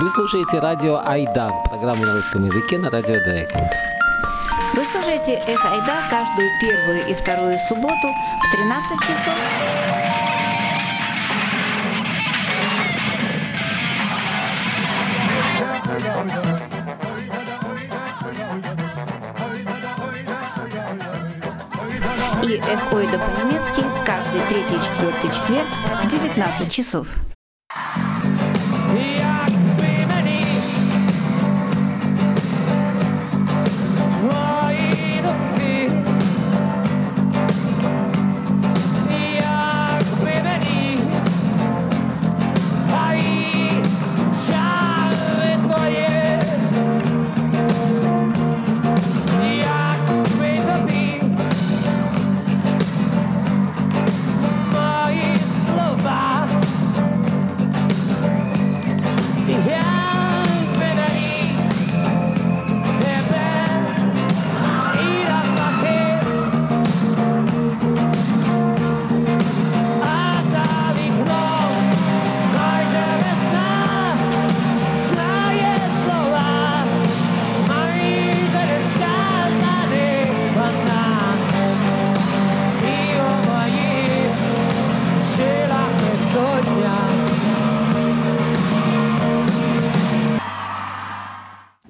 Вы слушаете радио Айда, программу на русском языке на радио Дайконд. Вы слушаете Эх Айда каждую первую и вторую субботу в 13 часов. И Эх Ойда по-немецки каждый третий и четвертый четверг в 19 часов.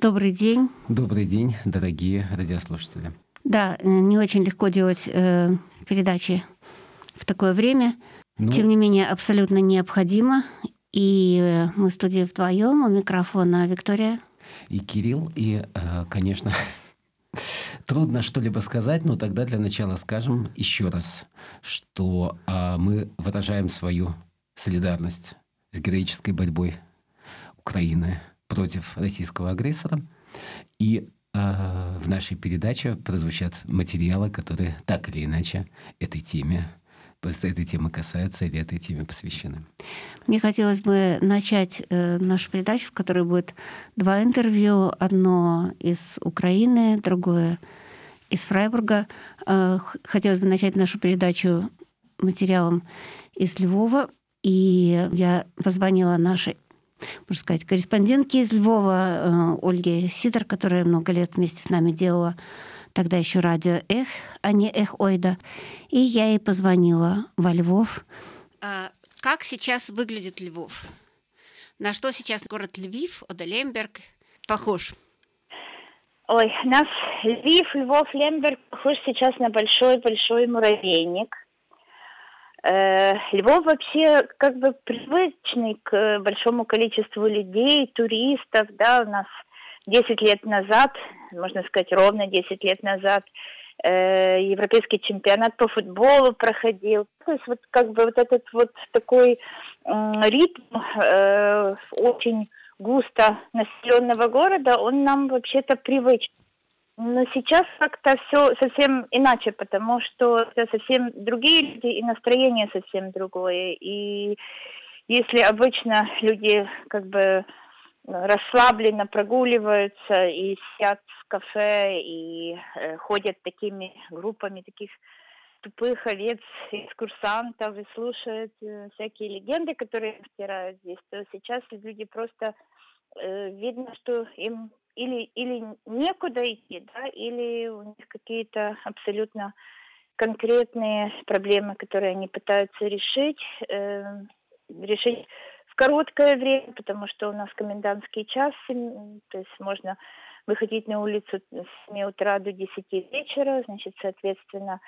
Добрый день. Добрый день, дорогие радиослушатели. Да, э, не очень легко делать э, передачи в такое время. Ну, Тем не менее, абсолютно необходимо. И э, мы в студии вдвоем, у микрофона Виктория. И Кирилл, и, э, конечно, трудно что-либо сказать, но тогда для начала скажем еще раз, что мы выражаем свою солидарность с героической борьбой Украины против российского агрессора. И э, в нашей передаче прозвучат материалы, которые так или иначе этой теме этой темы касаются или этой теме посвящены. Мне хотелось бы начать э, нашу передачу, в которой будет два интервью. Одно из Украины, другое из Фрайбурга. Э, хотелось бы начать нашу передачу материалом из Львова. И я позвонила нашей можно сказать, корреспондентки из Львова э, Ольги Сидор, которая много лет вместе с нами делала тогда еще радио «Эх», а не «Эх Ойда». И я ей позвонила во Львов. А как сейчас выглядит Львов? На что сейчас город Львив, Одалемберг похож? Ой, нас Львив, Львов, Лемберг похож сейчас на большой-большой муравейник – Львов вообще как бы привычный к большому количеству людей, туристов, да, у нас 10 лет назад, можно сказать, ровно 10 лет назад, э, европейский чемпионат по футболу проходил. То есть вот как бы вот этот вот такой э, ритм э, очень густо населенного города, он нам вообще-то привычен. Но сейчас как-то все совсем иначе, потому что это совсем другие люди и настроение совсем другое. И если обычно люди как бы расслабленно прогуливаются и сидят в кафе и э, ходят такими группами таких тупых овец, экскурсантов и слушают э, всякие легенды, которые втирают здесь, то сейчас люди просто э, видно, что им или, или некуда идти, да, или у них какие-то абсолютно конкретные проблемы, которые они пытаются решить, э, решить в короткое время, потому что у нас комендантский час, то есть можно выходить на улицу с 7 утра до 10 вечера, значит, соответственно, Э,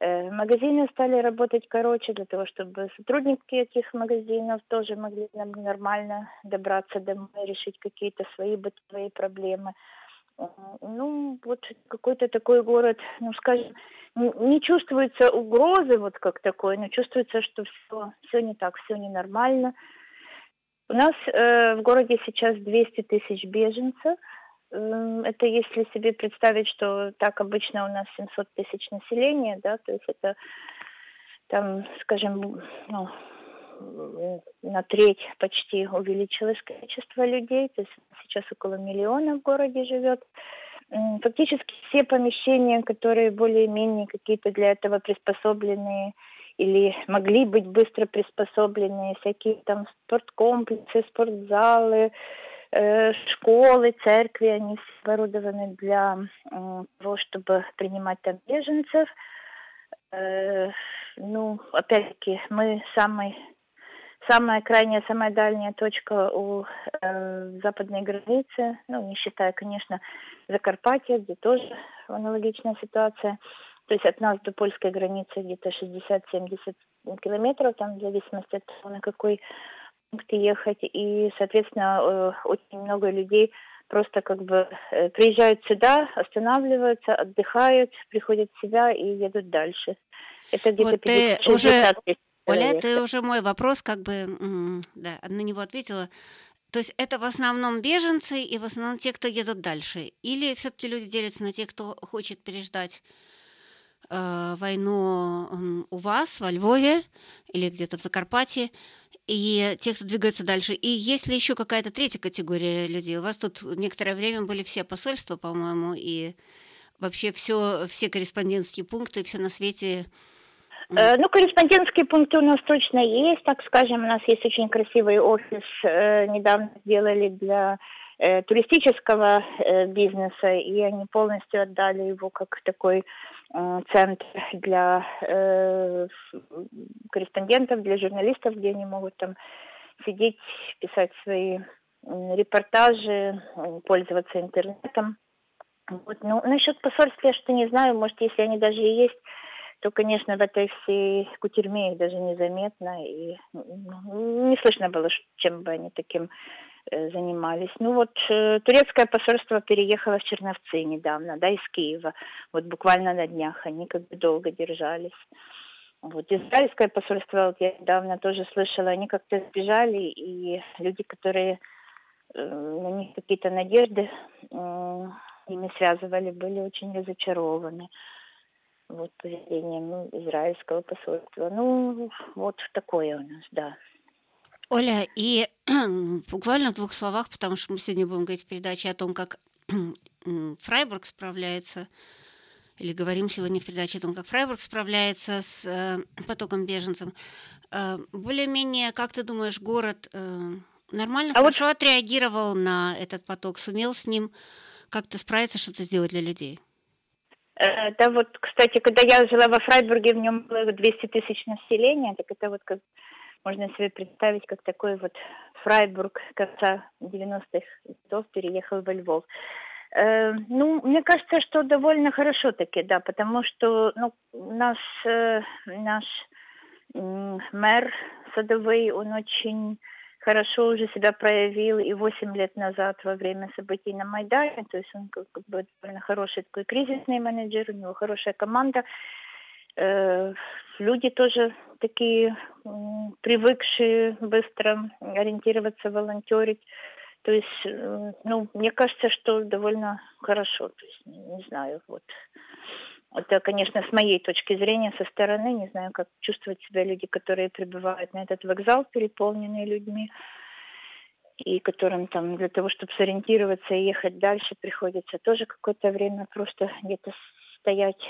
магазины стали работать короче для того, чтобы сотрудники этих магазинов тоже могли нормально добраться домой, решить какие-то свои бытовые проблемы. Ну, вот какой-то такой город, ну, скажем, не чувствуется угрозы вот как такой, но чувствуется, что все, все не так, все ненормально. У нас э, в городе сейчас 200 тысяч беженцев, это если себе представить, что так обычно у нас 700 тысяч населения, да, то есть это там, скажем, ну, на треть почти увеличилось количество людей, то есть сейчас около миллиона в городе живет. Фактически все помещения, которые более-менее какие-то для этого приспособленные или могли быть быстро приспособленные, всякие там спорткомплексы, спортзалы, школы, церкви, они оборудованы для того, чтобы принимать там беженцев. Э, ну, опять-таки, мы самый самая крайняя, самая дальняя точка у э, западной границы, ну, не считая, конечно, Закарпатья, где тоже аналогичная ситуация. То есть от нас до польской границы где-то 60-70 километров, там в зависимости от того, на какой пункт ехать. И, соответственно, э, очень много людей просто как бы э, приезжают сюда, останавливаются, отдыхают, приходят в себя и едут дальше. Это где-то вот 50 ты уже Оля, ты уже мой вопрос как бы да, на него ответила. То есть это в основном беженцы и в основном те, кто едут дальше? Или все-таки люди делятся на тех, кто хочет переждать э, войну у вас, во Львове или где-то в Закарпатье, и тех, кто двигается дальше. И есть ли еще какая-то третья категория людей? У вас тут некоторое время были все посольства, по-моему, и вообще все, все корреспондентские пункты, все на свете Э, ну, корреспондентские пункты у нас точно есть, так скажем. У нас есть очень красивый офис, э, недавно сделали для э, туристического бизнеса, и они полностью отдали его как такой центр для корреспондентов, для журналистов, где они могут там сидеть, писать свои репортажи, пользоваться интернетом. Вот. Ну, насчет посольства я что не знаю, может, если они даже и есть, то, конечно, в этой всей кутерьме их даже незаметно, и ну, не слышно было, чем бы они таким э, занимались. Ну вот э, турецкое посольство переехало в Черновцы недавно, да, из Киева. Вот буквально на днях они как бы долго держались. Вот израильское посольство, вот я недавно тоже слышала, они как-то сбежали, и люди, которые э, на них какие-то надежды э, ими связывали, были очень разочарованы вот поведением израильского посольства. Ну, вот такое у нас, да. Оля, и буквально в двух словах, потому что мы сегодня будем говорить в передаче о том, как Фрайбург справляется, или говорим сегодня в передаче о том, как Фрайбург справляется с э, потоком беженцев. Э, более-менее, как ты думаешь, город э, нормально, а хорошо вот... отреагировал на этот поток, сумел с ним как-то справиться, что-то сделать для людей? Да, вот, кстати, когда я жила во Фрайбурге, в нем было 200 тысяч населения, так это вот как можно себе представить, как такой вот Фрайбург конца 90-х годов переехал во Львов. Э, ну, мне кажется, что довольно хорошо таки, да, потому что ну, наш, э, наш э, мэр Садовый, он очень хорошо уже себя проявил и 8 лет назад во время событий на Майдане. То есть он как бы довольно хороший такой кризисный менеджер, у него хорошая команда. Люди тоже такие привыкшие быстро ориентироваться, волонтерить. То есть, э, ну, мне кажется, что довольно хорошо. То есть, не знаю, вот это, конечно, с моей точки зрения, со стороны, не знаю, как чувствуют себя люди, которые прибывают на этот вокзал, переполненные людьми, и которым там для того, чтобы сориентироваться и ехать дальше, приходится тоже какое-то время просто где-то стоять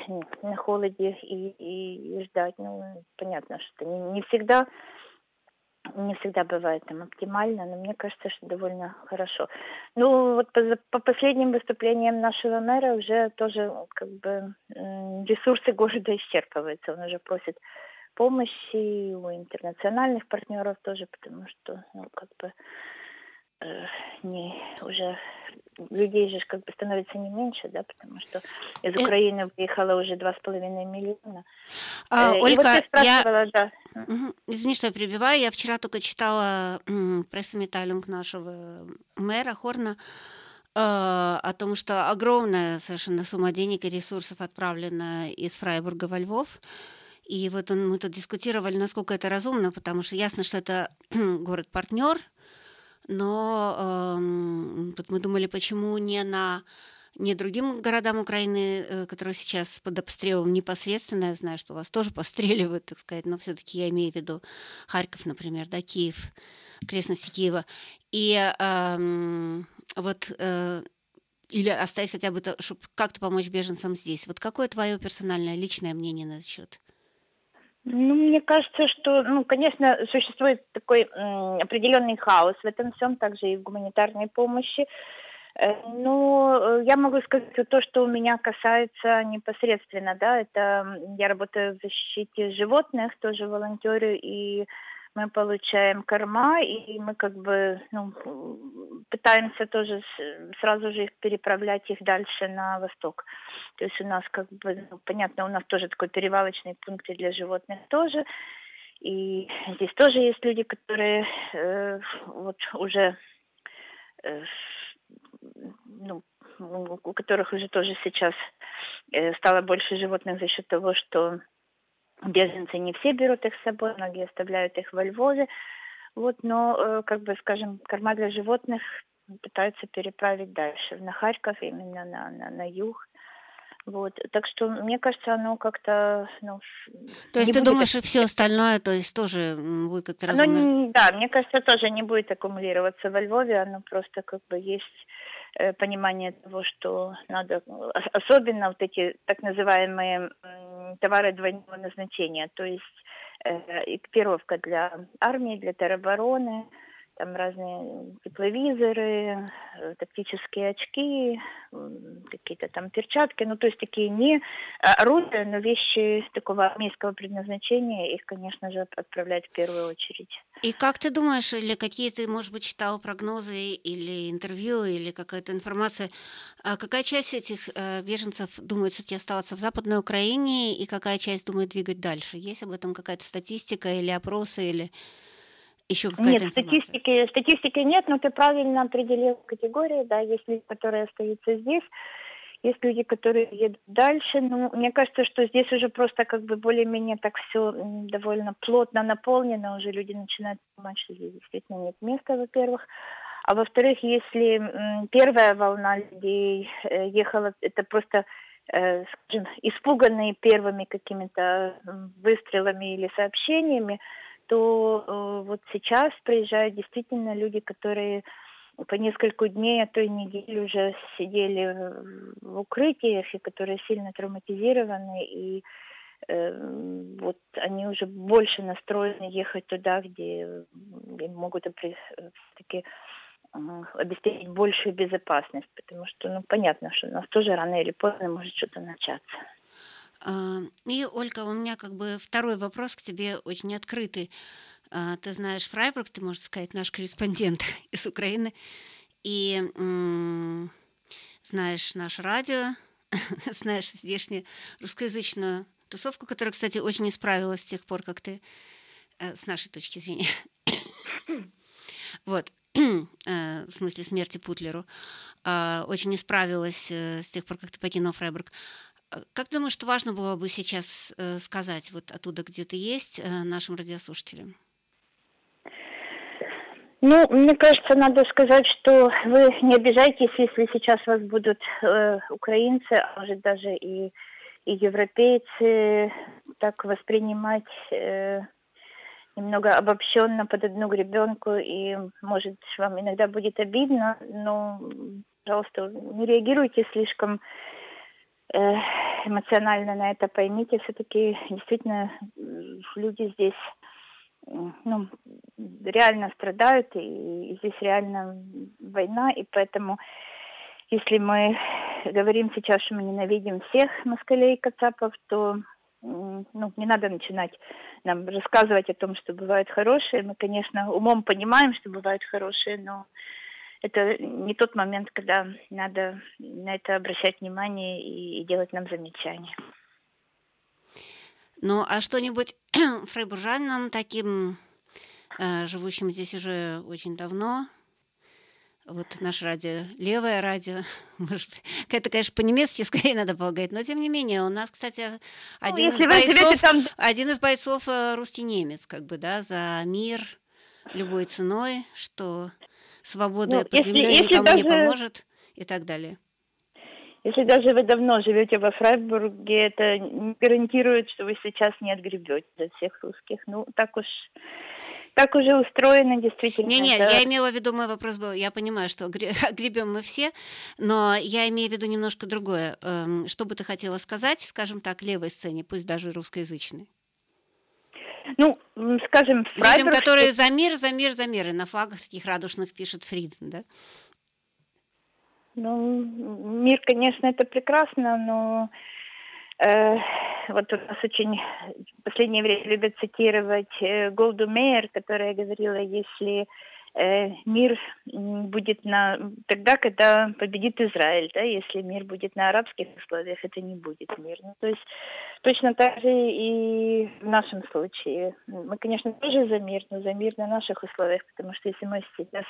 на холоде и, и, и ждать. Ну, понятно, что не, не всегда не всегда бывает там оптимально, но мне кажется, что довольно хорошо. Ну, вот по, по последним выступлениям нашего мэра уже тоже как бы ресурсы города исчерпываются. Он уже просит помощи у интернациональных партнеров тоже, потому что, ну, как бы Э, не уже людей же как бы становится не меньше, да, потому что из э, Украины выехало уже два с половиной миллиона. А, э, Ольга, вот я... да. Извини, что я перебиваю. Я вчера только читала пресс-металлинг нашего мэра Хорна о том, что огромная совершенно сумма денег и ресурсов отправлена из Фрайбурга во Львов. И вот он, мы тут дискутировали, насколько это разумно, потому что ясно, что это город-партнер, но э, мы думали, почему не на не другим городам Украины, э, которые сейчас под обстрелом непосредственно, я знаю, что вас тоже постреливают, так сказать, но все-таки я имею в виду Харьков, например, да, Киев, окрестности Киева. И э, вот э, или оставить хотя бы, чтобы как-то помочь беженцам здесь. Вот какое твое персональное, личное мнение на этот счет? Ну, мне кажется, что, ну, конечно, существует такой определенный хаос в этом всем, также и в гуманитарной помощи. Э, ну, я могу сказать то, что у меня касается непосредственно, да, это я работаю в защите животных, тоже волонтерю, и мы получаем корма, и мы как бы ну, пытаемся тоже сразу же их переправлять их дальше на восток. То есть у нас как бы, ну, понятно, у нас тоже такой перевалочный пункт для животных тоже. И здесь тоже есть люди, которые э, вот уже э, ну, у которых уже тоже сейчас э, стало больше животных за счет того, что Беженцы не все берут их с собой, многие оставляют их во Львове. Вот, но, э, как бы, скажем, корма для животных пытаются переправить дальше, на Харьков, именно на, на, на юг. Вот. Так что, мне кажется, оно как-то... Ну, то есть ты думаешь, и все остальное, то есть тоже будет как-то разумно? Да, мне кажется, тоже не будет аккумулироваться во Львове, оно просто как бы есть понимание того, что надо, особенно вот эти так называемые товары двойного назначения, то есть э, экипировка для армии, для теробороны, там разные тепловизоры, э, тактические очки, какие-то там перчатки, ну то есть такие не э, оружия, но вещи такого армейского предназначения, их, конечно же, отправлять в первую очередь. И как ты думаешь, или какие ты, может быть, читал прогнозы или интервью, или какая-то информация, а какая часть этих э, беженцев думает все-таки оставаться в Западной Украине, и какая часть думает двигать дальше? Есть об этом какая-то статистика или опросы, или еще Нет, статистики, статистики нет, но ты правильно определил категории, да, есть люди, которые остаются здесь, есть люди, которые едут дальше. Ну, мне кажется, что здесь уже просто как бы более-менее так все довольно плотно наполнено, уже люди начинают понимать, что здесь действительно нет места, во-первых. А во-вторых, если первая волна людей э, ехала, это просто э, скажем, испуганные первыми какими-то выстрелами или сообщениями, то э, вот сейчас приезжают действительно люди, которые по несколько дней, а то и недели уже сидели в укрытиях, и которые сильно травматизированы, и э, вот они уже больше настроены ехать туда, где им могут э, обеспечить большую безопасность, потому что, ну, понятно, что у нас тоже рано или поздно может что-то начаться. А, и, Ольга, у меня как бы второй вопрос к тебе очень открытый. А, ты знаешь Фрайбург, ты, можно сказать, наш корреспондент из Украины. И знаешь наше радио, знаешь здешнюю русскоязычную тусовку, которая, кстати, очень исправилась с тех пор, как ты, э, с нашей точки зрения, вот, э, в смысле смерти Путлеру, а, очень исправилась э, с тех пор, как ты покинул Фрайбург. Как думаешь, что важно было бы сейчас э, сказать вот оттуда, где ты есть, э, нашим радиослушателям? Ну, мне кажется, надо сказать, что вы не обижайтесь, если сейчас вас будут э, украинцы, а может даже и, и европейцы так воспринимать э, немного обобщенно под одну гребенку, и может вам иногда будет обидно, но, пожалуйста, не реагируйте слишком Э, эмоционально на это поймите, все-таки действительно люди здесь ну, реально страдают, и здесь реально война, и поэтому если мы говорим сейчас, что мы ненавидим всех москалей и кацапов, то ну, не надо начинать нам рассказывать о том, что бывают хорошие. Мы, конечно, умом понимаем, что бывают хорошие, но это не тот момент, когда надо на это обращать внимание и, делать нам замечания. Ну, а что-нибудь фрейбуржанам, таким, э, живущим здесь уже очень давно, вот наше радио, левое радио, может, это, конечно, по-немецки скорее надо полагать, но тем не менее, у нас, кстати, ну, один, ну, из, бойцов, там... один из бойцов э, русский немец, как бы, да, за мир любой ценой, что свобода ну, под если, землей если никому даже... не поможет и так далее. Если даже вы давно живете во Фрайбурге, это не гарантирует, что вы сейчас не отгребете за всех русских. Ну, так уж так уже устроено действительно. Не-не, это... я имела в виду, мой вопрос был, я понимаю, что гребем мы все, но я имею в виду немножко другое. Эм, что бы ты хотела сказать, скажем так, левой сцене, пусть даже русскоязычной? Ну, скажем, Фрайбург... Людям, которые за мир, за мир, за мир, и на флагах таких радужных пишет Фриден, да? Ну, мир, конечно, это прекрасно, но э, вот у нас очень в последнее время любят цитировать э, Голду Мейер, которая говорила, если мир будет на тогда, когда победит Израиль, да, если мир будет на арабских условиях, это не будет мир. Ну, то есть точно так же и в нашем случае. Мы, конечно, тоже за мир, но за мир на наших условиях, потому что если мы сейчас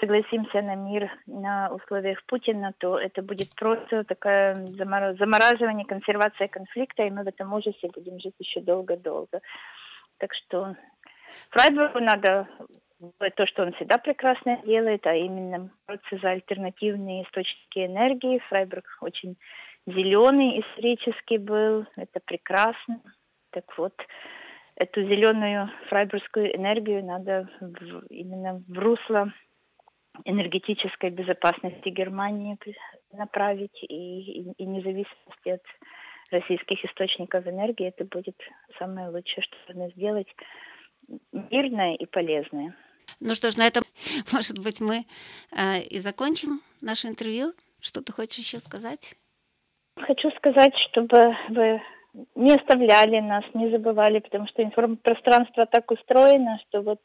согласимся на мир на условиях Путина, то это будет просто такое замораживание, консервация конфликта, и мы в этом ужасе будем жить еще долго-долго. Так что Фрайбургу надо то, что он всегда прекрасно делает, а именно бороться за альтернативные источники энергии. Фрайбург очень зеленый исторически был, это прекрасно. Так вот, эту зеленую фрайбургскую энергию надо в, именно в русло энергетической безопасности Германии направить и, и, и независимости от российских источников энергии. Это будет самое лучшее, что можно сделать мирное и полезное. Ну что ж, на этом, может быть, мы э, и закончим наше интервью. Что ты хочешь еще сказать? Хочу сказать, чтобы вы не оставляли нас, не забывали, потому что информпространство так устроено, что вот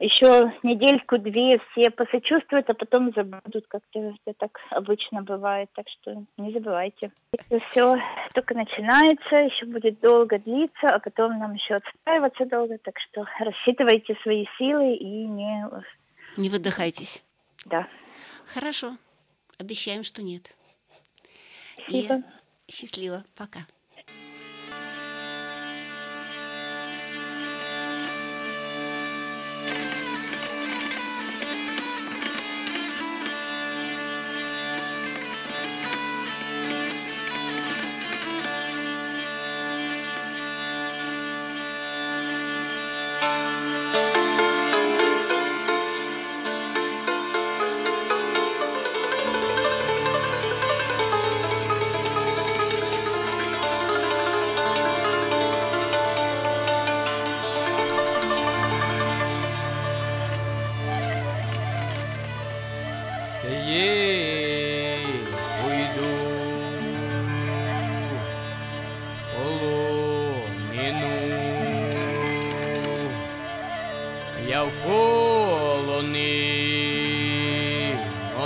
еще недельку-две все посочувствуют, а потом забудут, как-то это так обычно бывает. Так что не забывайте. Это все только начинается, еще будет долго длиться, а потом нам еще отстраиваться долго. Так что рассчитывайте свои силы и не... Не выдыхайтесь. Да. Хорошо. Обещаем, что нет. Спасибо. И счастливо. Пока.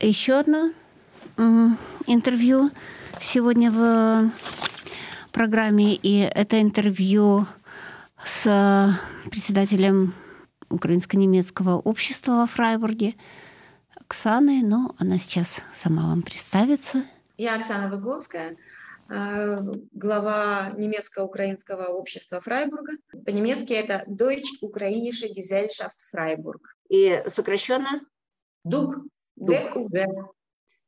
еще одно интервью сегодня в программе, и это интервью с председателем украинско-немецкого общества во Фрайбурге Оксаной, но она сейчас сама вам представится. Я Оксана Выговская, э, глава немецко-украинского общества Фрайбурга. По-немецки это Deutsch Ukrainische Gesellschaft Freiburg. И сокращенно? ДУГ. ДУГ.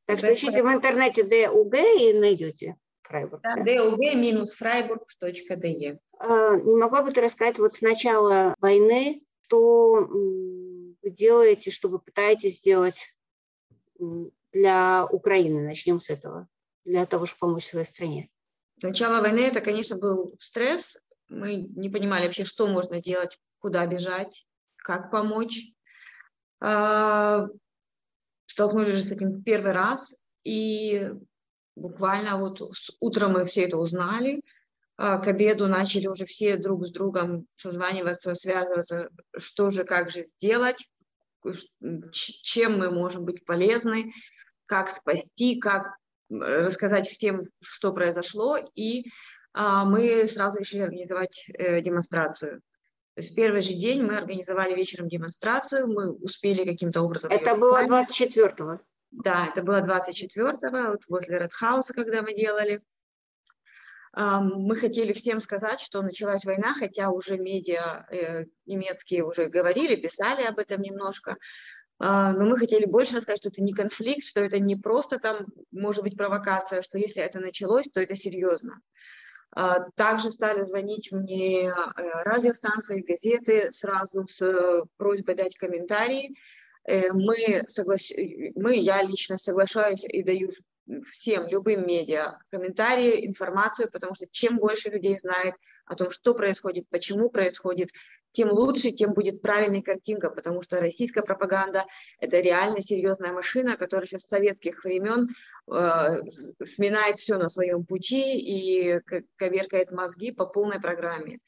Так что ищите в интернете ДУГ и найдете Фрайбург. Да, dug-freiburg.de. А, не могла бы ты рассказать вот с начала войны, что вы делаете, что вы пытаетесь сделать для Украины? Начнем с этого. Для того, чтобы помочь своей стране. Начало войны это, конечно, был стресс. Мы не понимали вообще, что можно делать, куда бежать, как помочь. Столкнулись с этим первый раз, и буквально вот утром мы все это узнали, а, к обеду начали уже все друг с другом созваниваться, связываться, что же, как же сделать, чем мы можем быть полезны, как спасти, как рассказать всем, что произошло, и а, мы сразу решили организовать э, демонстрацию. То есть в первый же день мы организовали вечером демонстрацию, мы успели каким-то образом... Это было 24-го? Да, это было 24-го, вот возле Редхауса, когда мы делали. Мы хотели всем сказать, что началась война, хотя уже медиа э, немецкие уже говорили, писали об этом немножко. А, но мы хотели больше рассказать, что это не конфликт, что это не просто там может быть провокация, что если это началось, то это серьезно. А, также стали звонить мне э, радиостанции, газеты сразу с э, просьбой дать комментарии. Мы, соглас... мы, я лично соглашаюсь и даю всем, любым медиа, комментарии, информацию, потому что чем больше людей знает о том, что происходит, почему происходит, тем лучше, тем будет правильная картинка, потому что российская пропаганда – это реально серьезная машина, которая сейчас с советских времен э, сминает все на своем пути и коверкает мозги по полной программе.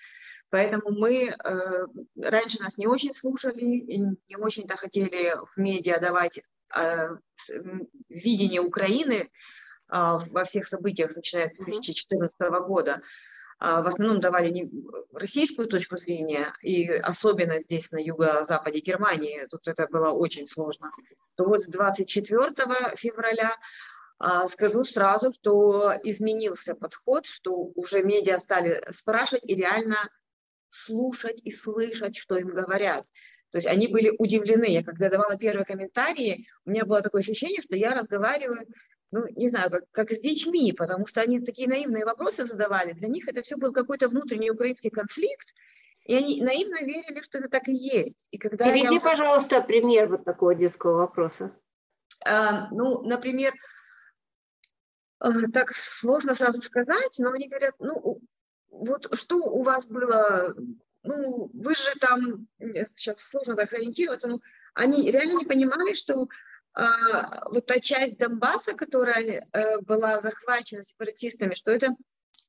Поэтому мы э, раньше нас не очень слушали, не очень-то хотели в медиа давать видение Украины э, во всех событиях, начиная с 2014 года. А, в основном давали российскую точку зрения, и особенно здесь, на юго-западе Германии, тут это было очень сложно, то вот с 24 февраля а, скажу сразу, что изменился подход, что уже медиа стали спрашивать и реально слушать и слышать, что им говорят. То есть они были удивлены. Я когда давала первые комментарии, у меня было такое ощущение, что я разговариваю ну, не знаю, как, как с детьми, потому что они такие наивные вопросы задавали. Для них это все был какой-то внутренний украинский конфликт, и они наивно верили, что это так и есть. И когда Приведи, я... пожалуйста, пример вот такого детского вопроса. А, ну, например, так сложно сразу сказать, но они говорят, ну, вот что у вас было, ну, вы же там, сейчас сложно так сориентироваться, но они реально не понимали, что а, вот та часть Донбасса, которая э, была захвачена сепаратистами, что это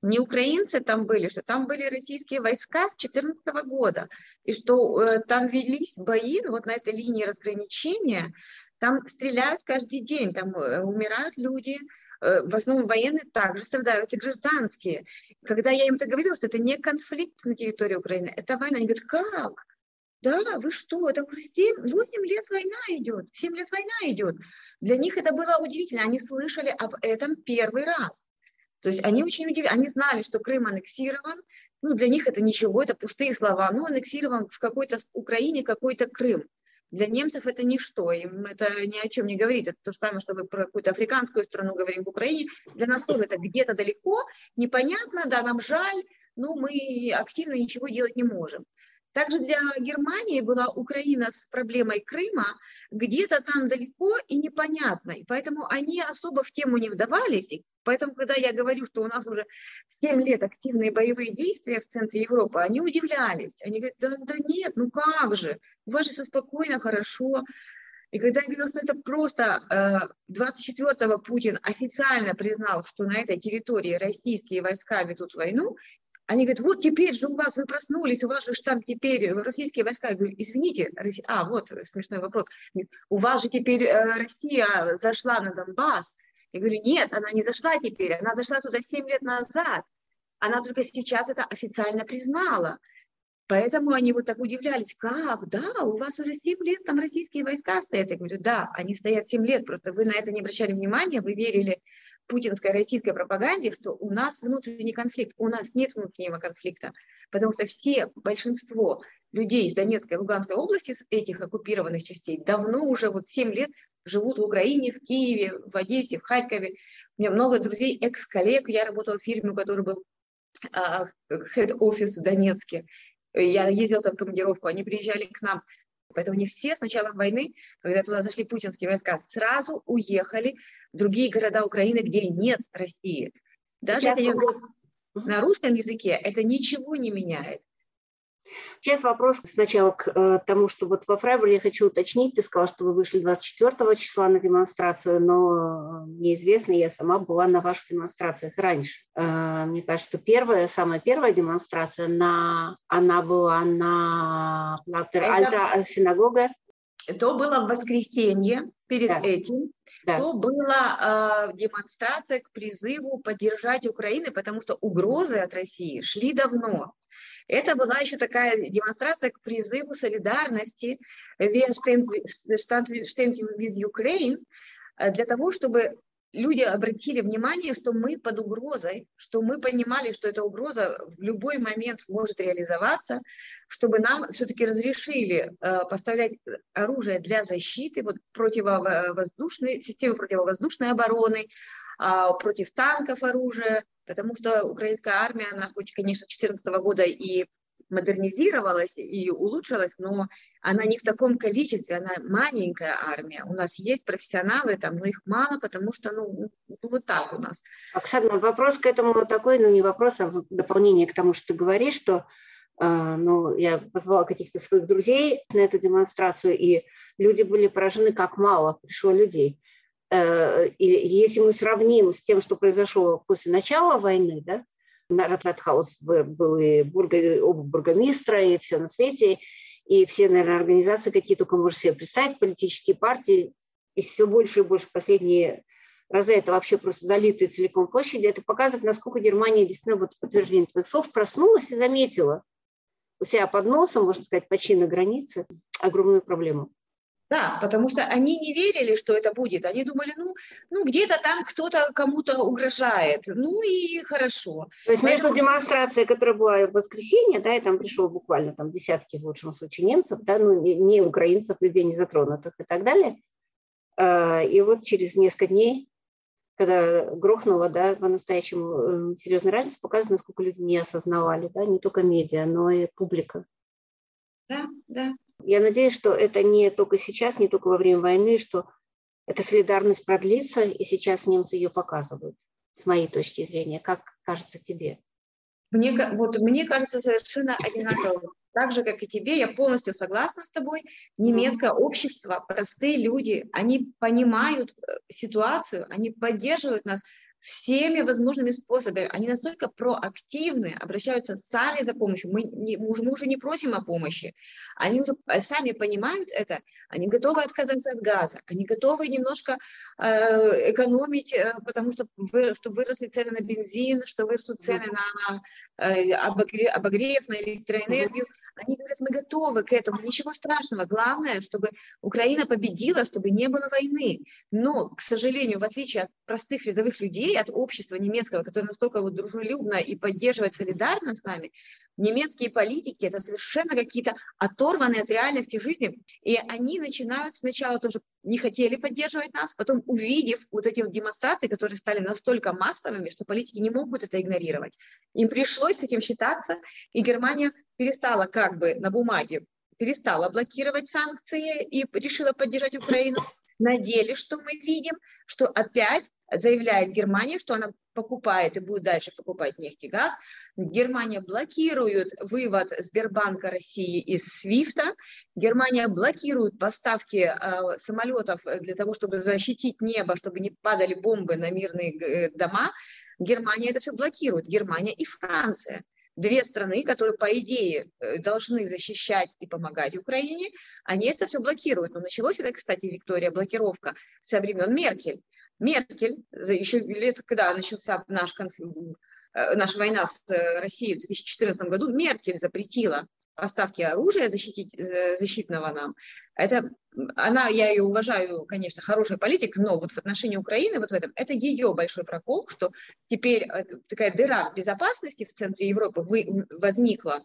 не украинцы там были, что там были российские войска с 2014 года, и что э, там велись бои вот на этой линии разграничения, там стреляют каждый день, там э, умирают люди, в основном военные также страдают и гражданские. Когда я им это говорила, что это не конфликт на территории Украины, это война, они говорят, как? Да, вы что, это уже 7, 8 лет война идет, 7 лет война идет. Для них это было удивительно, они слышали об этом первый раз. То есть они очень удивились, они знали, что Крым аннексирован, ну для них это ничего, это пустые слова, ну аннексирован в какой-то Украине какой-то Крым. Для немцев это ничто, им это ни о чем не говорит. Это то же самое, что мы про какую-то африканскую страну говорим в Украине. Для нас тоже это где-то далеко, непонятно, да, нам жаль, но мы активно ничего делать не можем. Также для Германии была Украина с проблемой Крыма где-то там далеко и непонятно. И поэтому они особо в тему не вдавались. И поэтому, когда я говорю, что у нас уже 7 лет активные боевые действия в центре Европы, они удивлялись. Они говорят, да, да нет, ну как же, у вас же все спокойно, хорошо. И когда я говорю, что это просто 24-го э, Путин официально признал, что на этой территории российские войска ведут войну, они говорят, вот теперь же у вас вы проснулись, у вас же там теперь российские войска. Я говорю, извините, Россия... а, вот смешной вопрос. У вас же теперь э, Россия зашла на Донбасс. Я говорю, нет, она не зашла теперь, она зашла туда 7 лет назад. Она только сейчас это официально признала. Поэтому они вот так удивлялись, как, да, у вас уже 7 лет там российские войска стоят. Я говорю, да, они стоят 7 лет, просто вы на это не обращали внимания, вы верили путинской российской пропаганде, что у нас внутренний конфликт. У нас нет внутреннего конфликта, потому что все, большинство людей из Донецкой и Луганской области, с этих оккупированных частей, давно уже вот 7 лет живут в Украине, в Киеве, в Одессе, в Харькове. У меня много друзей, экс-коллег. Я работала в фирме, у которой был хед-офис в Донецке. Я ездила там в командировку, они приезжали к нам. Поэтому не все с началом войны, когда туда зашли путинские войска, сразу уехали в другие города Украины, где нет России. Даже Сейчас если на русском языке, это ничего не меняет. Сейчас вопрос сначала к э, тому, что вот во Фрайбурге я хочу уточнить. Ты сказала, что вы вышли 24 числа на демонстрацию, но мне известно, я сама была на ваших демонстрациях раньше. Э, мне кажется, первая, самая первая демонстрация, на, она была на Платер Альта синагога. То было в воскресенье перед да. этим, да. то была э, демонстрация к призыву поддержать Украину, потому что угрозы от России шли давно. Это была еще такая демонстрация к призыву солидарности with Ukraine для того, чтобы люди обратили внимание, что мы под угрозой, что мы понимали, что эта угроза в любой момент может реализоваться, чтобы нам все-таки разрешили э, поставлять оружие для защиты, вот противовоздушной, системы противовоздушной обороны, э, против танков оружие, потому что украинская армия, она хоть, конечно, 2014 года и модернизировалась и улучшилась, но она не в таком количестве, она маленькая армия. У нас есть профессионалы там, но их мало, потому что, ну, вот так у нас. Оксана, вопрос к этому такой, ну не вопрос, а дополнение к тому, что ты говоришь, что э, ну, я позвала каких-то своих друзей на эту демонстрацию, и люди были поражены, как мало пришло людей. Э, и если мы сравним с тем, что произошло после начала войны, да, на Ратратхаус был и бурго, оба бургомистра, и все на свете, и все, наверное, организации, какие только можно себе представить, политические партии, и все больше и больше последние разы это вообще просто залитые целиком площади, это показывает, насколько Германия действительно, вот подтверждение твоих слов, проснулась и заметила у себя под носом, можно сказать, почти на границе, огромную проблему. Да, потому что они не верили, что это будет. Они думали, ну, ну где-то там кто-то кому-то угрожает. Ну и хорошо. То есть между демонстрацией, которая была в воскресенье, да, и там пришло буквально там десятки, в лучшем случае, немцев, да, ну не, не украинцев, людей не затронутых и так далее. А, и вот через несколько дней, когда грохнуло, да, по-настоящему э, серьезная разница, показывает, насколько люди не осознавали, да, не только медиа, но и публика. Да, да. Я надеюсь, что это не только сейчас, не только во время войны, что эта солидарность продлится, и сейчас немцы ее показывают, с моей точки зрения. Как кажется тебе? Мне, вот, мне кажется совершенно одинаково. Так же, как и тебе, я полностью согласна с тобой. Немецкое общество, простые люди, они понимают э, ситуацию, они поддерживают нас всеми возможными способами. Они настолько проактивны, обращаются сами за помощью. Мы, не, мы, уже, мы уже не просим о помощи. Они уже э, сами понимают это. Они готовы отказаться от газа. Они готовы немножко э, экономить, э, потому что вы, чтобы выросли цены на бензин, что вырастут цены на э, обогрев, обогрев, на электроэнергию. Они говорят, мы готовы к этому, ничего страшного. Главное, чтобы Украина победила, чтобы не было войны. Но, к сожалению, в отличие от простых рядовых людей, людей, от общества немецкого, которое настолько вот дружелюбно и поддерживает солидарно с нами, немецкие политики – это совершенно какие-то оторванные от реальности жизни. И они начинают сначала тоже не хотели поддерживать нас, потом увидев вот эти вот демонстрации, которые стали настолько массовыми, что политики не могут это игнорировать. Им пришлось с этим считаться, и Германия перестала как бы на бумаге перестала блокировать санкции и решила поддержать Украину. На деле, что мы видим, что опять заявляет Германия, что она покупает и будет дальше покупать нефть и газ. Германия блокирует вывод Сбербанка России из Свифта. Германия блокирует поставки э, самолетов для того, чтобы защитить небо, чтобы не падали бомбы на мирные э, дома. Германия это все блокирует. Германия и Франция две страны, которые, по идее, э, должны защищать и помогать Украине, они это все блокируют. Но началось это, кстати, Виктория, блокировка со времен Меркель. Меркель, еще лет, когда начался наш конфликт, э, наша война с э, Россией в 2014 году, Меркель запретила поставки оружия защитить, э, защитного нам. Это она, я ее уважаю, конечно, хороший политик, но вот в отношении Украины, вот в этом, это ее большой прокол, что теперь такая дыра в безопасности в центре Европы вы, возникла,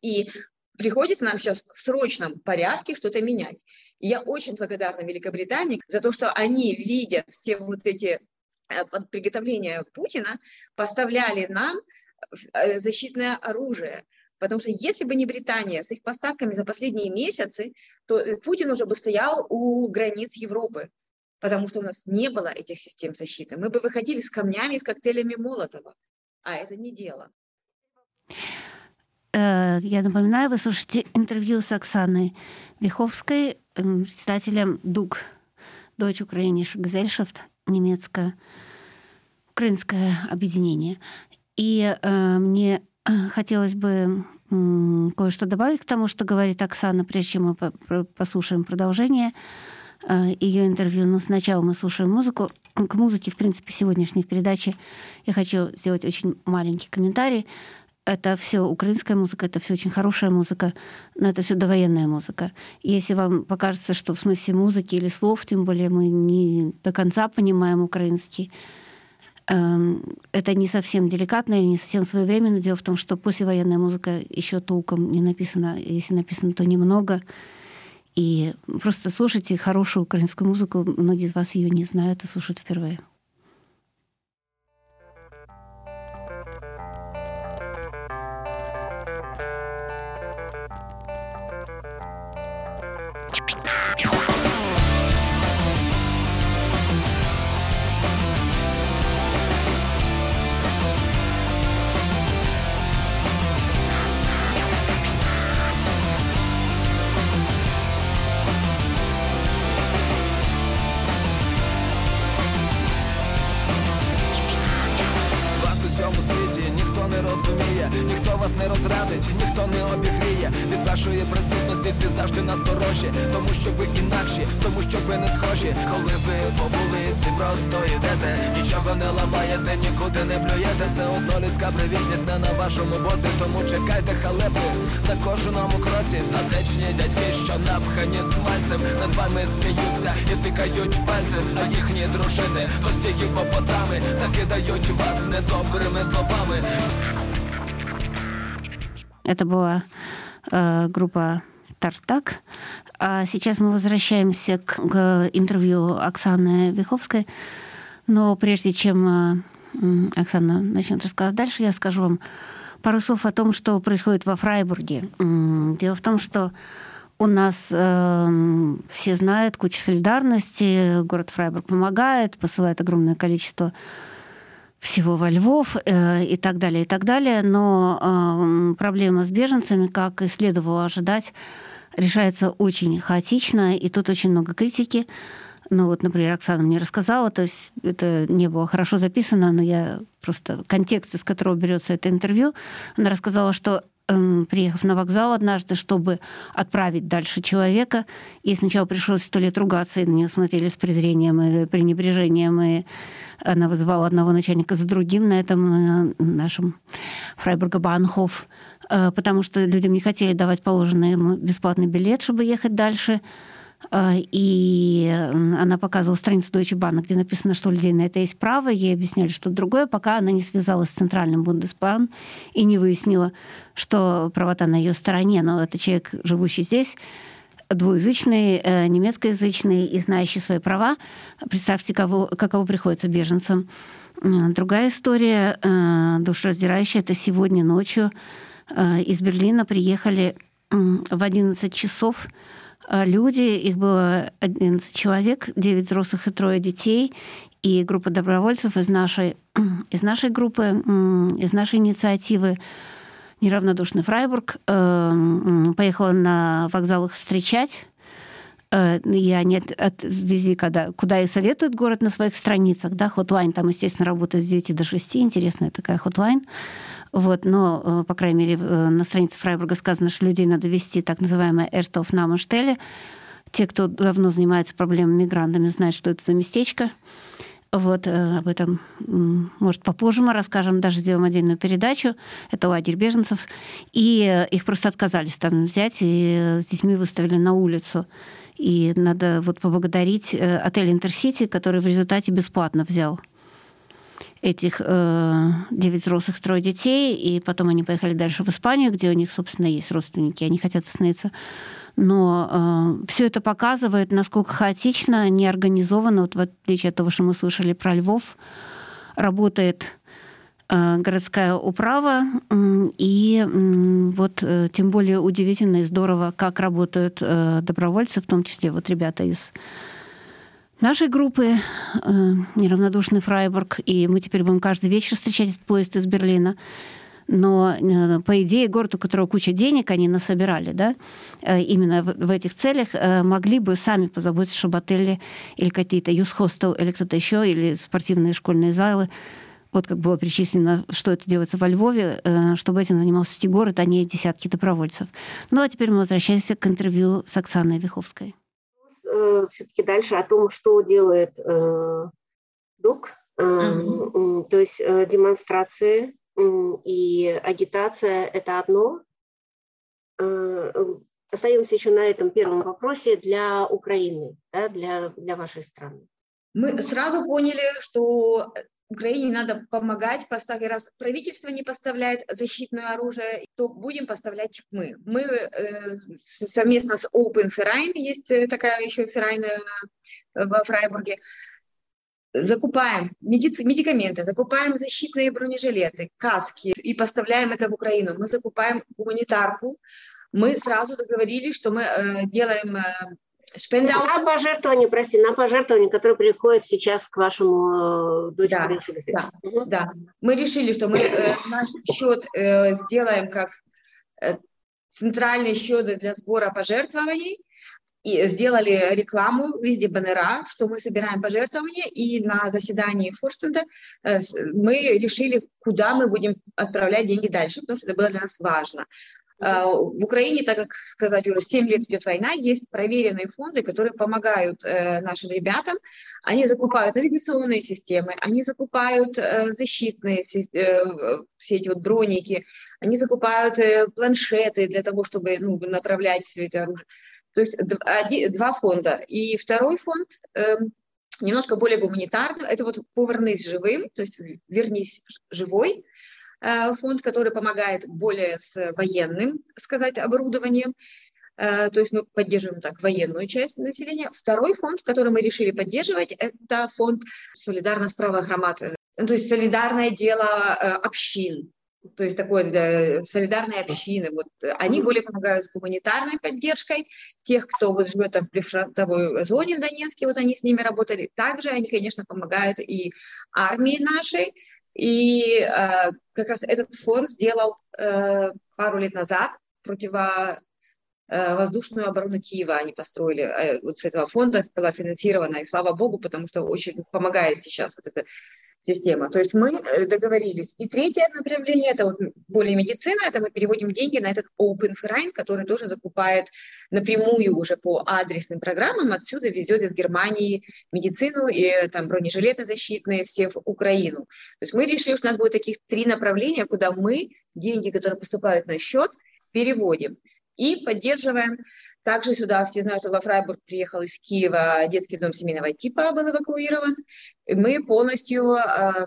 и приходится нам сейчас в срочном порядке что-то менять. И я очень благодарна Великобритании за то, что они, видя все вот эти э, приготовления Путина, поставляли нам э, защитное оружие. Потому что если бы не Британия с их поставками за последние месяцы, то э, Путин уже бы стоял у границ Европы, потому что у нас не было этих систем защиты. Мы бы выходили с камнями, с коктейлями Молотова, а это не дело. Э, я напоминаю, вы слушаете интервью с Оксаной Виховской, председателем ДУК, Deutsche Ukrainische Gesellschaft, немецкое украинское объединение. И э, мне хотелось бы э, кое-что добавить к тому, что говорит Оксана, прежде чем мы послушаем продолжение э, ее интервью. Но сначала мы слушаем музыку. К музыке, в принципе, сегодняшней передачи я хочу сделать очень маленький комментарий. это все украинская музыка, это все очень хорошая музыка, но это все довоенная музыка. Если вам покажется, что в смысле музыки или слов, тем более мы не до конца понимаем украинский, это не совсем деликатно или не совсем своевременно. Дело в том, что послевоенная музыка еще толком не написана. Если написано, то немного. И просто слушайте хорошую украинскую музыку. Многие из вас ее не знают и слушают впервые. вас не розрадить, ніхто не обігріє. Від вашої присутності, всі завжди насторожі, тому що ви інакші, тому що ви не схожі. Коли ви по вулиці просто йдете, нічого не ламаєте, нікуди не плюєте, все одно людська привітність не на вашому боці, тому чекайте халепи на кожному кроці. Статечні дядьки, що напхані смальцем, над вами сміються і тикають пальцем, а їхні дружини постійні попотами. Закидають вас недобрими словами. Это была э, группа Тартак. А сейчас мы возвращаемся к, к интервью Оксаны Виховской. Но прежде чем э, Оксана начнет рассказывать дальше, я скажу вам пару слов о том, что происходит во Фрайбурге. Дело в том, что у нас э, все знают куча солидарности, город Фрайбург помогает, посылает огромное количество всего во Львов э, и так далее, и так далее. Но э, проблема с беженцами, как и следовало ожидать, решается очень хаотично, и тут очень много критики. Ну вот, например, Оксана мне рассказала, то есть это не было хорошо записано, но я просто контекст, из которого берется это интервью, она рассказала, что эм, приехав на вокзал однажды, чтобы отправить дальше человека, и сначала пришлось сто лет ругаться, и на нее смотрели с презрением и пренебрежением, и она вызывала одного начальника за другим на этом э, нашем Фрайбурга Банхоф, э, потому что людям не хотели давать положенный ему бесплатный билет, чтобы ехать дальше. Э, и она показывала страницу Deutsche Bank, где написано, что у людей на это есть право. Ей объясняли что-то другое, пока она не связалась с центральным Бундесбан и не выяснила, что правота на ее стороне. Но это человек, живущий здесь, двуязычный, э, немецкоязычный и знающий свои права. Представьте, кого, каково приходится беженцам. Другая история, э, душераздирающая, это сегодня ночью э, из Берлина приехали в 11 часов люди, их было 11 человек, 9 взрослых и трое детей, и группа добровольцев из нашей, из нашей группы, из нашей инициативы неравнодушный Фрайбург. Эм, поехала на вокзал их встречать. Э, и они отвезли, когда, куда и советуют город на своих страницах. Да, хотлайн там, естественно, работает с 9 до 6. Интересная такая хотлайн. Вот, но, э, по крайней мере, э, на странице Фрайбурга сказано, что людей надо вести так называемое «Эрстов Намаштеле». Те, кто давно занимается проблемами мигрантами, знают, что это за местечко. Вот э, об этом, может, попозже мы расскажем, даже сделаем отдельную передачу. Это лагерь беженцев. И э, их просто отказались там взять и э, с детьми выставили на улицу. И надо вот поблагодарить отель Интерсити, который в результате бесплатно взял этих э, 9 взрослых, трое детей, и потом они поехали дальше в Испанию, где у них, собственно, есть родственники, они хотят остановиться но э, все это показывает, насколько хаотично, неорганизованно, вот в отличие от того, что мы слышали про Львов, работает э, городская управа, и вот э, тем более удивительно и здорово, как работают э, добровольцы, в том числе вот ребята из нашей группы «Неравнодушный Фрайбург», и мы теперь будем каждый вечер встречать этот поезд из Берлина но, э, по идее, город, у которого куча денег, они насобирали, да, э, именно в, этих целях, э, могли бы сами позаботиться, чтобы отели или какие-то юз-хостел или кто-то еще, или спортивные школьные залы, вот как было перечислено, что это делается во Львове, чтобы этим занимался сети город, а не десятки добровольцев. Ну а теперь мы возвращаемся к интервью с Оксаной Виховской. Все-таки дальше о том, что делает э, ДУК, э, mm-hmm. то есть э, демонстрации и агитация – это одно. Э, остаемся еще на этом первом вопросе для Украины, да, для, для вашей страны. Мы сразу поняли, что Украине надо помогать, поставить, раз правительство не поставляет защитное оружие, то будем поставлять мы. Мы э, совместно с Open Ferrain, есть э, такая еще Ferrain э, во Фрайбурге, закупаем медици- медикаменты, закупаем защитные бронежилеты, каски и поставляем это в Украину. Мы закупаем гуманитарку. Мы сразу договорились, что мы э, делаем э, Шпендаут... На пожертвование, прости, на пожертвование, которое приходит сейчас к вашему э, дочеру. Да, да, угу. да. Мы решили, что мы э, наш счет э, сделаем как э, центральный счет для сбора пожертвований, и сделали рекламу везде баннера, что мы собираем пожертвования, и на заседании Форштунда э, мы решили, куда мы будем отправлять деньги дальше, потому что это было для нас важно. А, в Украине, так как сказать, уже 7 лет идет война, есть проверенные фонды, которые помогают э, нашим ребятам. Они закупают навигационные системы, они закупают э, защитные э, все эти вот броники, они закупают планшеты для того, чтобы ну, направлять все это оружие. То есть два фонда. И второй фонд эм, немножко более гуманитарный, это вот «Повернись живым», то есть «Вернись живой», Э, фонд, который помогает более с военным, сказать, оборудованием. Э, то есть мы поддерживаем так военную часть населения. Второй фонд, который мы решили поддерживать, это фонд «Солидарность права громад», то есть солидарное дело э, общин, то есть такое да, солидарные общины. Вот они более помогают с гуманитарной поддержкой тех, кто вот живет там в прифронтовой зоне в Донецке, вот они с ними работали. Также они, конечно, помогают и армии нашей, и э, как раз этот фонд сделал э, пару лет назад противовоздушную оборону Киева. Они построили, э, вот с этого фонда была финансирована, и слава богу, потому что очень помогает сейчас вот это система. То есть мы э, договорились. И третье направление, это вот более медицина, это мы переводим деньги на этот Open Verein, который тоже закупает напрямую уже по адресным программам, отсюда везет из Германии медицину и там бронежилеты защитные все в Украину. То есть мы решили, что у нас будет таких три направления, куда мы деньги, которые поступают на счет, переводим и поддерживаем. Также сюда все знают, что во Фрайбург приехал из Киева детский дом семейного типа, был эвакуирован. Мы полностью э,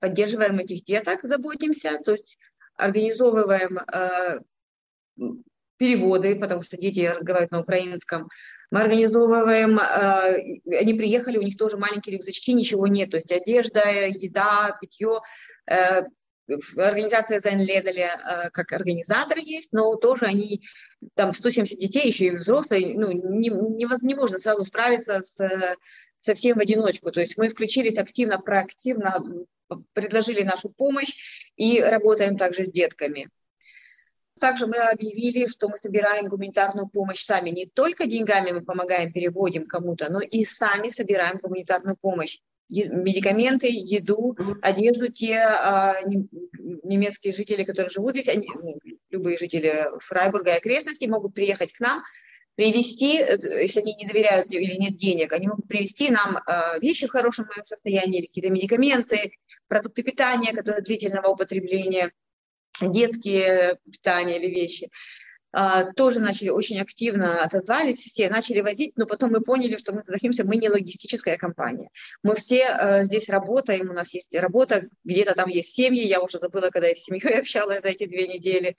поддерживаем этих деток, заботимся, то есть организовываем э, переводы, потому что дети разговаривают на украинском. Мы организовываем, э, они приехали, у них тоже маленькие рюкзачки, ничего нет, то есть одежда, еда, питье, э, организация Зайнледали э, как организатор есть, но тоже они, там 170 детей, еще и взрослые, ну, не, не, не можно сразу справиться с, со всем в одиночку. То есть мы включились активно, проактивно, предложили нашу помощь и работаем также с детками. Также мы объявили, что мы собираем гуманитарную помощь сами. Не только деньгами мы помогаем, переводим кому-то, но и сами собираем гуманитарную помощь медикаменты, еду, одежду. Те а, немецкие жители, которые живут здесь, они, ну, любые жители Фрайбурга и окрестностей могут приехать к нам, привезти, э, если они не доверяют или нет денег, они могут привезти нам а, вещи в хорошем состоянии, или какие-то медикаменты, продукты питания, которые длительного употребления, детские питания или вещи. А, тоже начали очень активно отозвались, все начали возить, но потом мы поняли, что мы задохнемся, мы не логистическая компания. Мы все э, здесь работаем, у нас есть работа, где-то там есть семьи, я уже забыла, когда я с семьей общалась за эти две недели.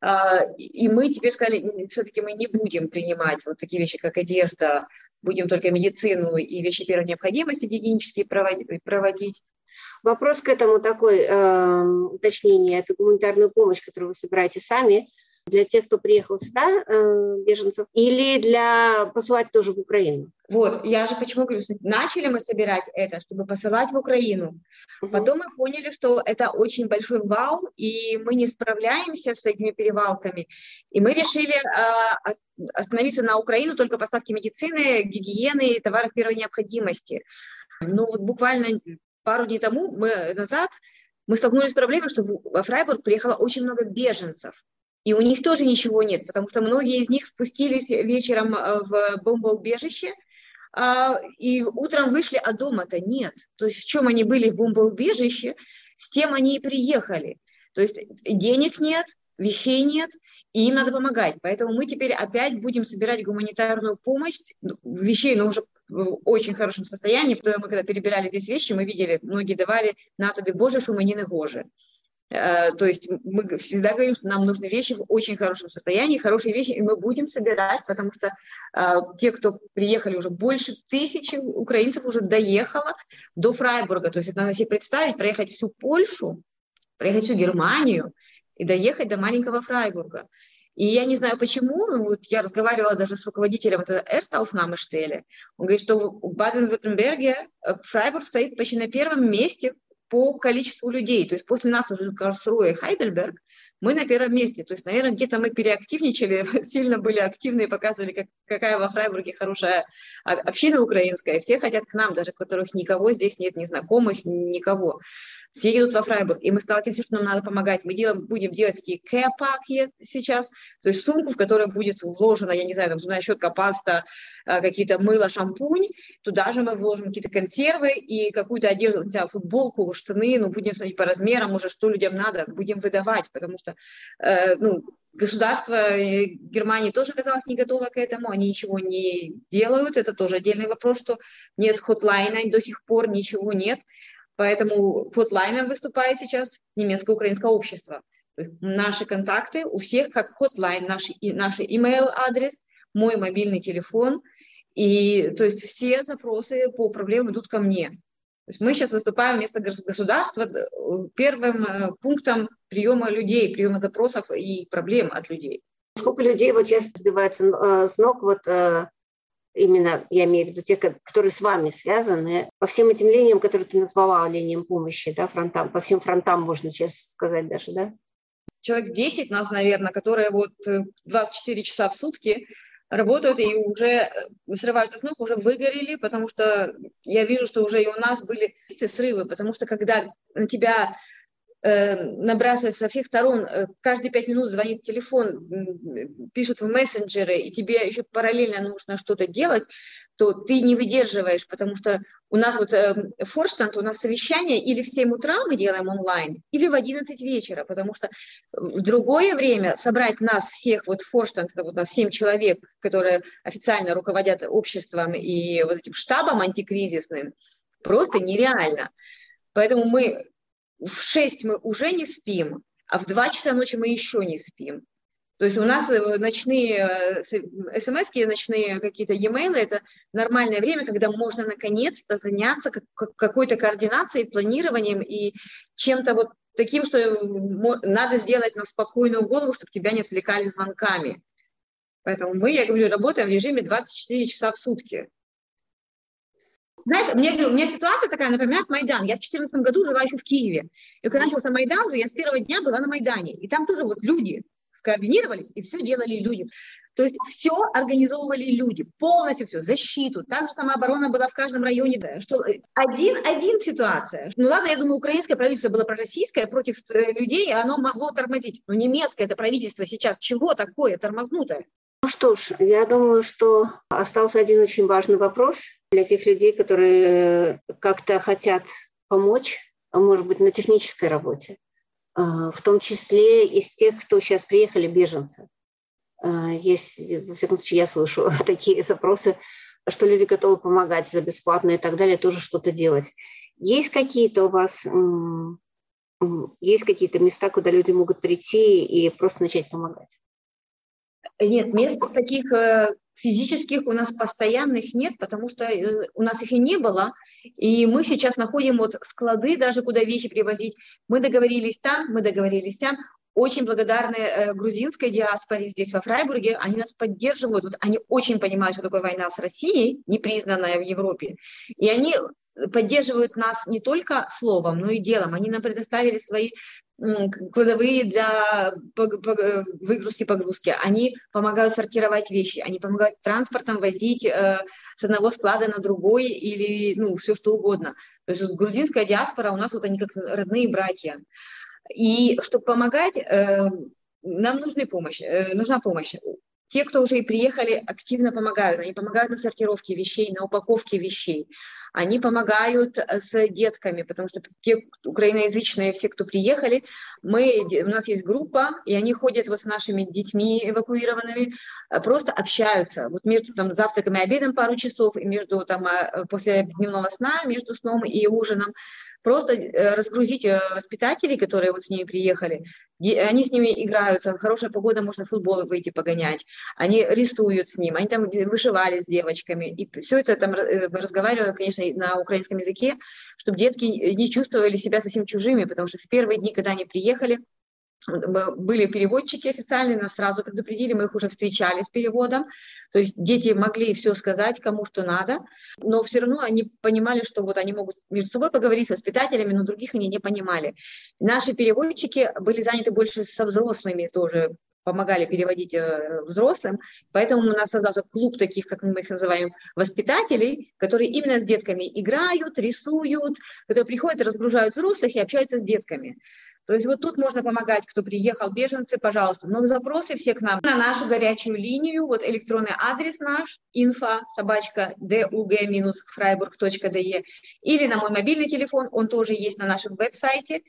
А, и мы теперь сказали, все-таки мы не будем принимать вот такие вещи, как одежда, будем только медицину и вещи первой необходимости гигиенические проводить. Вопрос к этому такой, э, уточнение, это гуманитарную помощь, которую вы собираете сами, для тех, кто приехал сюда, э, беженцев, или для посылать тоже в Украину? Вот, я же почему говорю, начали мы собирать это, чтобы посылать в Украину. Угу. Потом мы поняли, что это очень большой вал, и мы не справляемся с этими перевалками. И мы решили э, остановиться на Украину только поставки медицины, гигиены и товаров первой необходимости. Ну вот буквально пару дней тому мы назад мы столкнулись с проблемой, что во Фрайбург приехало очень много беженцев и у них тоже ничего нет, потому что многие из них спустились вечером э, в бомбоубежище, а, и утром вышли, а дома-то нет. То есть в чем они были в бомбоубежище, с тем они и приехали. То есть денег нет, вещей нет, и им надо помогать. Поэтому мы теперь опять будем собирать гуманитарную помощь, ну, вещей, но уже в очень хорошем состоянии, мы когда перебирали здесь вещи, мы видели, многие давали на тобі Боже, що мені не. Э, то есть мы всегда говорим, что нам нужны вещи в очень хорошем состоянии, хорошие вещи, и мы будем собирать, потому что э, те, кто приехали уже больше тысячи украинцев уже доехало до Фрайбурга. То есть это надо себе представить, проехать всю Польшу, проехать всю Германию и доехать до маленького Фрайбурга. И я не знаю почему, вот я разговаривала даже с руководителем этого Эрстауфнамештеля, он говорит, что в Баден-Вюртемберге э, Фрайбург стоит почти на первом месте по количеству людей. То есть после нас уже Карлсруэ и Хайдельберг, мы на первом месте. То есть, наверное, где-то мы переактивничали, сильно были активны и показывали, как, какая во Фрайбурге хорошая община украинская. Все хотят к нам, даже которых никого здесь нет, ни знакомых, никого все едут во Фрайбург, и мы сталкиваемся, что нам надо помогать. Мы делаем, будем делать такие care сейчас, то есть сумку, в которой будет вложена, я не знаю, там зубная щетка, паста, а, какие-то мыло, шампунь. Туда же мы вложим какие-то консервы и какую-то одежду, не знаю, футболку, штаны, ну, будем смотреть по размерам уже, что людям надо, будем выдавать, потому что, э, ну, Государство э, Германии тоже оказалось не готово к этому, они ничего не делают, это тоже отдельный вопрос, что нет хотлайна, до сих пор ничего нет. Поэтому хотлайном выступает сейчас немецко-украинское общество. Наши контакты у всех как хотлайн, наш, наш email адрес, мой мобильный телефон. И то есть все запросы по проблемам идут ко мне. То есть мы сейчас выступаем вместо государства первым э, пунктом приема людей, приема запросов и проблем от людей. Сколько людей вот сейчас сбивается э, с ног вот э, именно, я имею в виду те, которые с вами связаны, по всем этим линиям, которые ты назвала, линиям помощи, да, фронтам, по всем фронтам, можно сейчас сказать даже, да? Человек 10 нас, наверное, которые вот 24 э, часа в сутки работают и уже э, срываются с ног, уже выгорели, потому что я вижу, что уже и у нас были срывы, потому что когда на тебя Э, набрасывать со всех сторон, э, каждые пять минут звонит телефон, пишут в мессенджеры, и тебе еще параллельно нужно что-то делать, то ты не выдерживаешь, потому что у нас вот э, форштанд, у нас совещание или в 7 утра мы делаем онлайн, или в 11 вечера, потому что в другое время собрать нас всех, вот форштанд, это вот у нас 7 человек, которые официально руководят обществом и вот этим штабом антикризисным, просто нереально. Поэтому мы в 6 мы уже не спим, а в 2 часа ночи мы еще не спим. То есть у нас э, ночные э, смс, ночные какие-то e-mail, это нормальное время, когда можно наконец-то заняться какой-то координацией, планированием и чем-то вот таким, что надо сделать на спокойную голову, чтобы тебя не отвлекали звонками. Поэтому мы, я говорю, работаем в режиме 24 часа в сутки. Знаешь, меня, у меня ситуация такая, например, Майдан. Я в 2014 году жила еще в Киеве. И когда начался Майдан, то я с первого дня была на Майдане. И там тоже вот люди скоординировались, и все делали люди. То есть все организовывали люди, полностью все, защиту. Так же самооборона была в каждом районе. Что один-один ситуация. Ну ладно, я думаю, украинское правительство было пророссийское против э, людей, и оно могло тормозить. Но немецкое это правительство сейчас чего такое тормознутое? Ну что ж, я думаю, что остался один очень важный вопрос для тех людей, которые как-то хотят помочь, а может быть, на технической работе, а, в том числе из тех, кто сейчас приехали беженцы. А, есть, во всяком случае, я слышу такие запросы, что люди готовы помогать за бесплатно и так далее, тоже что-то делать. Есть какие-то у вас есть какие-то места, куда люди могут прийти и просто начать помогать? Нет, мест таких э, физических у нас постоянных нет, потому что э, у нас их и не было. И мы сейчас находим вот склады даже, куда вещи привозить. Мы договорились там, мы договорились там. Очень благодарны э, грузинской диаспоре здесь, во Фрайбурге. Они нас поддерживают. Вот они очень понимают, что такое война с Россией, непризнанная в Европе. И они поддерживают нас не только словом, но и делом. Они нам предоставили свои кладовые для выгрузки, погрузки. Они помогают сортировать вещи, они помогают транспортом возить э, с одного склада на другой или ну, все что угодно. То есть вот, грузинская диаспора у нас вот они как родные братья. И чтобы помогать, э, нам нужна помощь, э, нужна помощь. те, кто уже и приехали, активно помогают. Они помогают на сортировке вещей, на упаковке вещей. Они помогают э, с детками, потому что те украиноязычные, все, кто приехали, мы, у нас есть группа, и они ходят вот с нашими детьми эвакуированными, просто общаются. Вот между там, завтраком и обедом пару часов, и между там, после дневного сна, между сном и ужином просто э, разгрузить э, воспитателей, которые вот с ними приехали, они с ними играются, хорошая погода, можно в футбол выйти погонять, они рисуют с ним, они там вышивали с девочками, и все это там э, разговаривали, конечно, на украинском языке, чтобы детки не чувствовали себя совсем чужими, потому что в первые дни, когда они приехали, были переводчики официальные, нас сразу предупредили, мы их уже встречали с переводом, то есть дети могли все сказать, кому что надо, но все равно они понимали, что вот они могут между собой поговорить с воспитателями, но других они не понимали. Наши переводчики были заняты больше со взрослыми тоже, помогали переводить э, взрослым, поэтому у нас создался клуб таких, как мы их называем, воспитателей, которые именно с детками играют, рисуют, которые приходят, разгружают взрослых и общаются с детками. То есть вот тут можно помогать, кто приехал, беженцы, пожалуйста. Но запросы все к нам на нашу горячую линию. Вот электронный адрес наш, info собачка dug-freiburg.de или на мой мобильный телефон, он тоже есть на нашем веб-сайте,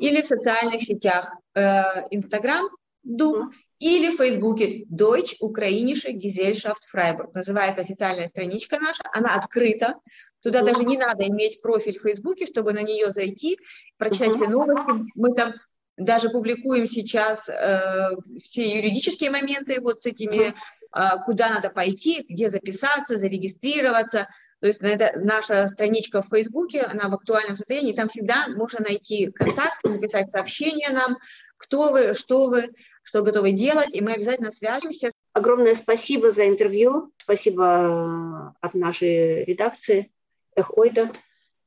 или в социальных сетях Инстаграм, э, Дуг, или в Фейсбуке Deutsch Ukrainische Gesellschaft Freiburg. Называется официальная страничка наша, она открыта, Туда даже не надо иметь профиль в Фейсбуке, чтобы на нее зайти, прочитать все новости. Мы там даже публикуем сейчас э, все юридические моменты вот с этими, э, куда надо пойти, где записаться, зарегистрироваться. То есть это наша страничка в Фейсбуке, она в актуальном состоянии, там всегда можно найти контакт, написать сообщение нам, кто вы, что вы, что готовы делать, и мы обязательно свяжемся. Огромное спасибо за интервью, спасибо э, от нашей редакции. Эхойда.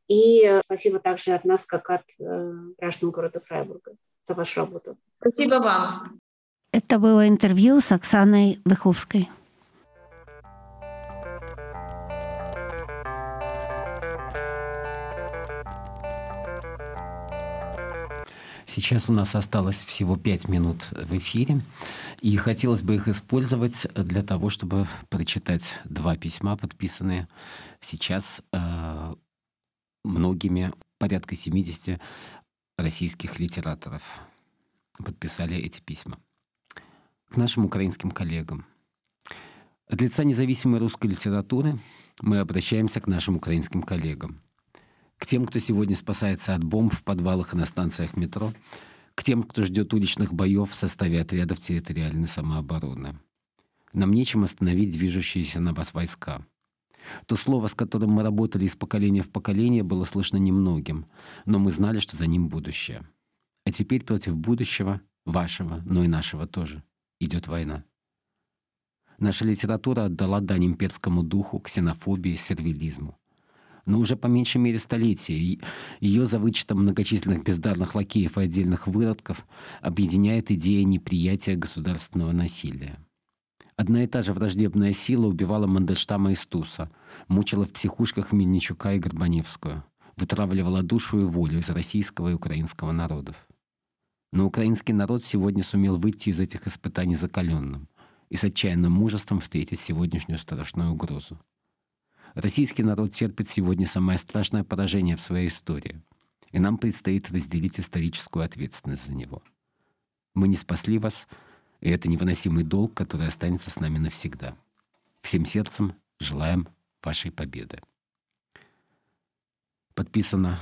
И э, спасибо также от нас, как от э, граждан города Фрайбурга за вашу работу. Спасибо вам. Это было интервью с Оксаной Выховской. Сейчас у нас осталось всего пять минут в эфире, и хотелось бы их использовать для того, чтобы прочитать два письма, подписанные сейчас э, многими, порядка 70 российских литераторов подписали эти письма. К нашим украинским коллегам. От лица независимой русской литературы мы обращаемся к нашим украинским коллегам – к тем, кто сегодня спасается от бомб в подвалах и на станциях метро, к тем, кто ждет уличных боев в составе отрядов территориальной самообороны. Нам нечем остановить движущиеся на вас войска. То слово, с которым мы работали из поколения в поколение, было слышно немногим, но мы знали, что за ним будущее. А теперь против будущего, вашего, но и нашего тоже, идет война. Наша литература отдала дань имперскому духу, ксенофобии, сервилизму но уже по меньшей мере столетия. Ее за вычетом многочисленных бездарных лакеев и отдельных выродков объединяет идея неприятия государственного насилия. Одна и та же враждебная сила убивала Мандельштама и Стуса, мучила в психушках Мельничука и Горбаневскую, вытравливала душу и волю из российского и украинского народов. Но украинский народ сегодня сумел выйти из этих испытаний закаленным и с отчаянным мужеством встретить сегодняшнюю страшную угрозу. Российский народ терпит сегодня самое страшное поражение в своей истории, и нам предстоит разделить историческую ответственность за него. Мы не спасли вас, и это невыносимый долг, который останется с нами навсегда. Всем сердцем желаем вашей победы. Подписано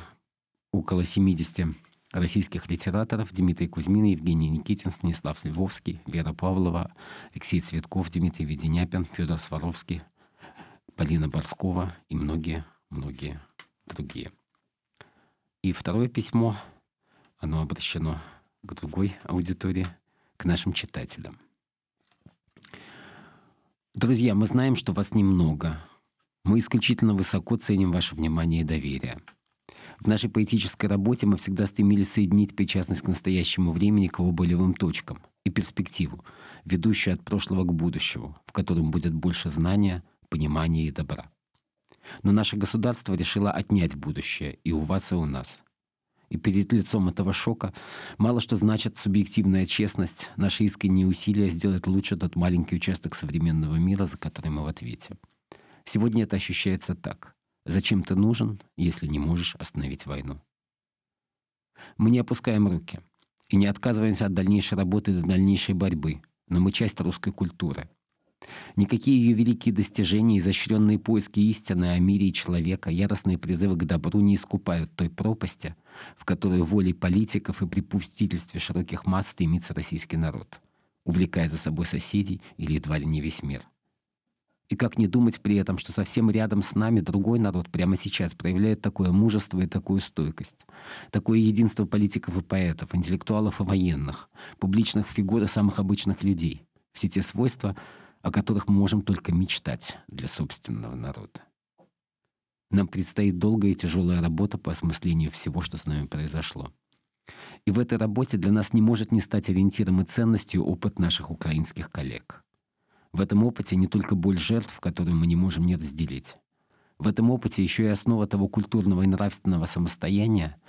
около 70 российских литераторов Дмитрий Кузьмин, Евгений Никитин, Станислав Львовский, Вера Павлова, Алексей Цветков, Дмитрий Веденяпин, Федор Сваровский, Полина Борскова и многие-многие другие. И второе письмо, оно обращено к другой аудитории, к нашим читателям. Друзья, мы знаем, что вас немного. Мы исключительно высоко ценим ваше внимание и доверие. В нашей поэтической работе мы всегда стремились соединить причастность к настоящему времени к его болевым точкам и перспективу, ведущую от прошлого к будущему, в котором будет больше знания, понимания и добра. Но наше государство решило отнять будущее и у вас, и у нас. И перед лицом этого шока мало что значит субъективная честность, наши искренние усилия сделать лучше тот маленький участок современного мира, за который мы в ответе. Сегодня это ощущается так. Зачем ты нужен, если не можешь остановить войну? Мы не опускаем руки и не отказываемся от дальнейшей работы и дальнейшей борьбы, но мы часть русской культуры. Никакие ее великие достижения, изощренные поиски истины о мире и человека, яростные призывы к добру не искупают той пропасти, в которую волей политиков и при пустительстве широких масс стремится российский народ, увлекая за собой соседей или едва ли не весь мир. И как не думать при этом, что совсем рядом с нами другой народ прямо сейчас проявляет такое мужество и такую стойкость, такое единство политиков и поэтов, интеллектуалов и военных, публичных фигур и самых обычных людей. Все те свойства, о которых мы можем только мечтать для собственного народа. Нам предстоит долгая и тяжелая работа по осмыслению всего, что с нами произошло. И в этой работе для нас не может не стать ориентиром и ценностью опыт наших украинских коллег. В этом опыте не только боль жертв, которую мы не можем не разделить. В этом опыте еще и основа того культурного и нравственного самостояния,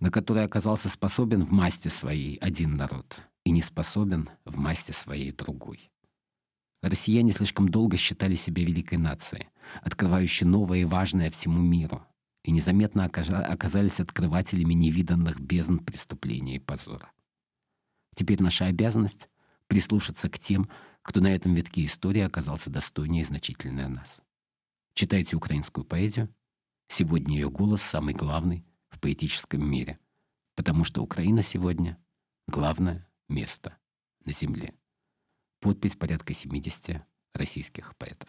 на которое оказался способен в масти своей один народ и не способен в масти своей другой. Россияне слишком долго считали себя великой нацией, открывающей новое и важное всему миру, и незаметно оказались открывателями невиданных бездн преступления и позора. Теперь наша обязанность — прислушаться к тем, кто на этом витке истории оказался достойнее и значительнее нас. Читайте украинскую поэзию. Сегодня ее голос самый главный в поэтическом мире, потому что Украина сегодня — главное место на Земле подпись порядка 70 российских поэтов.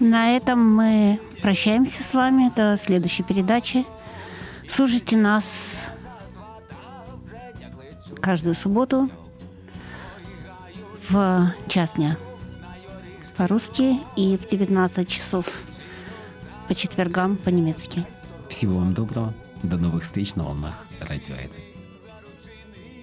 На этом мы прощаемся с вами до следующей передачи. Слушайте нас каждую субботу в час дня по-русски и в 19 часов по четвергам по-немецки. Всего вам доброго. До новых встреч на волнах Радио Эда.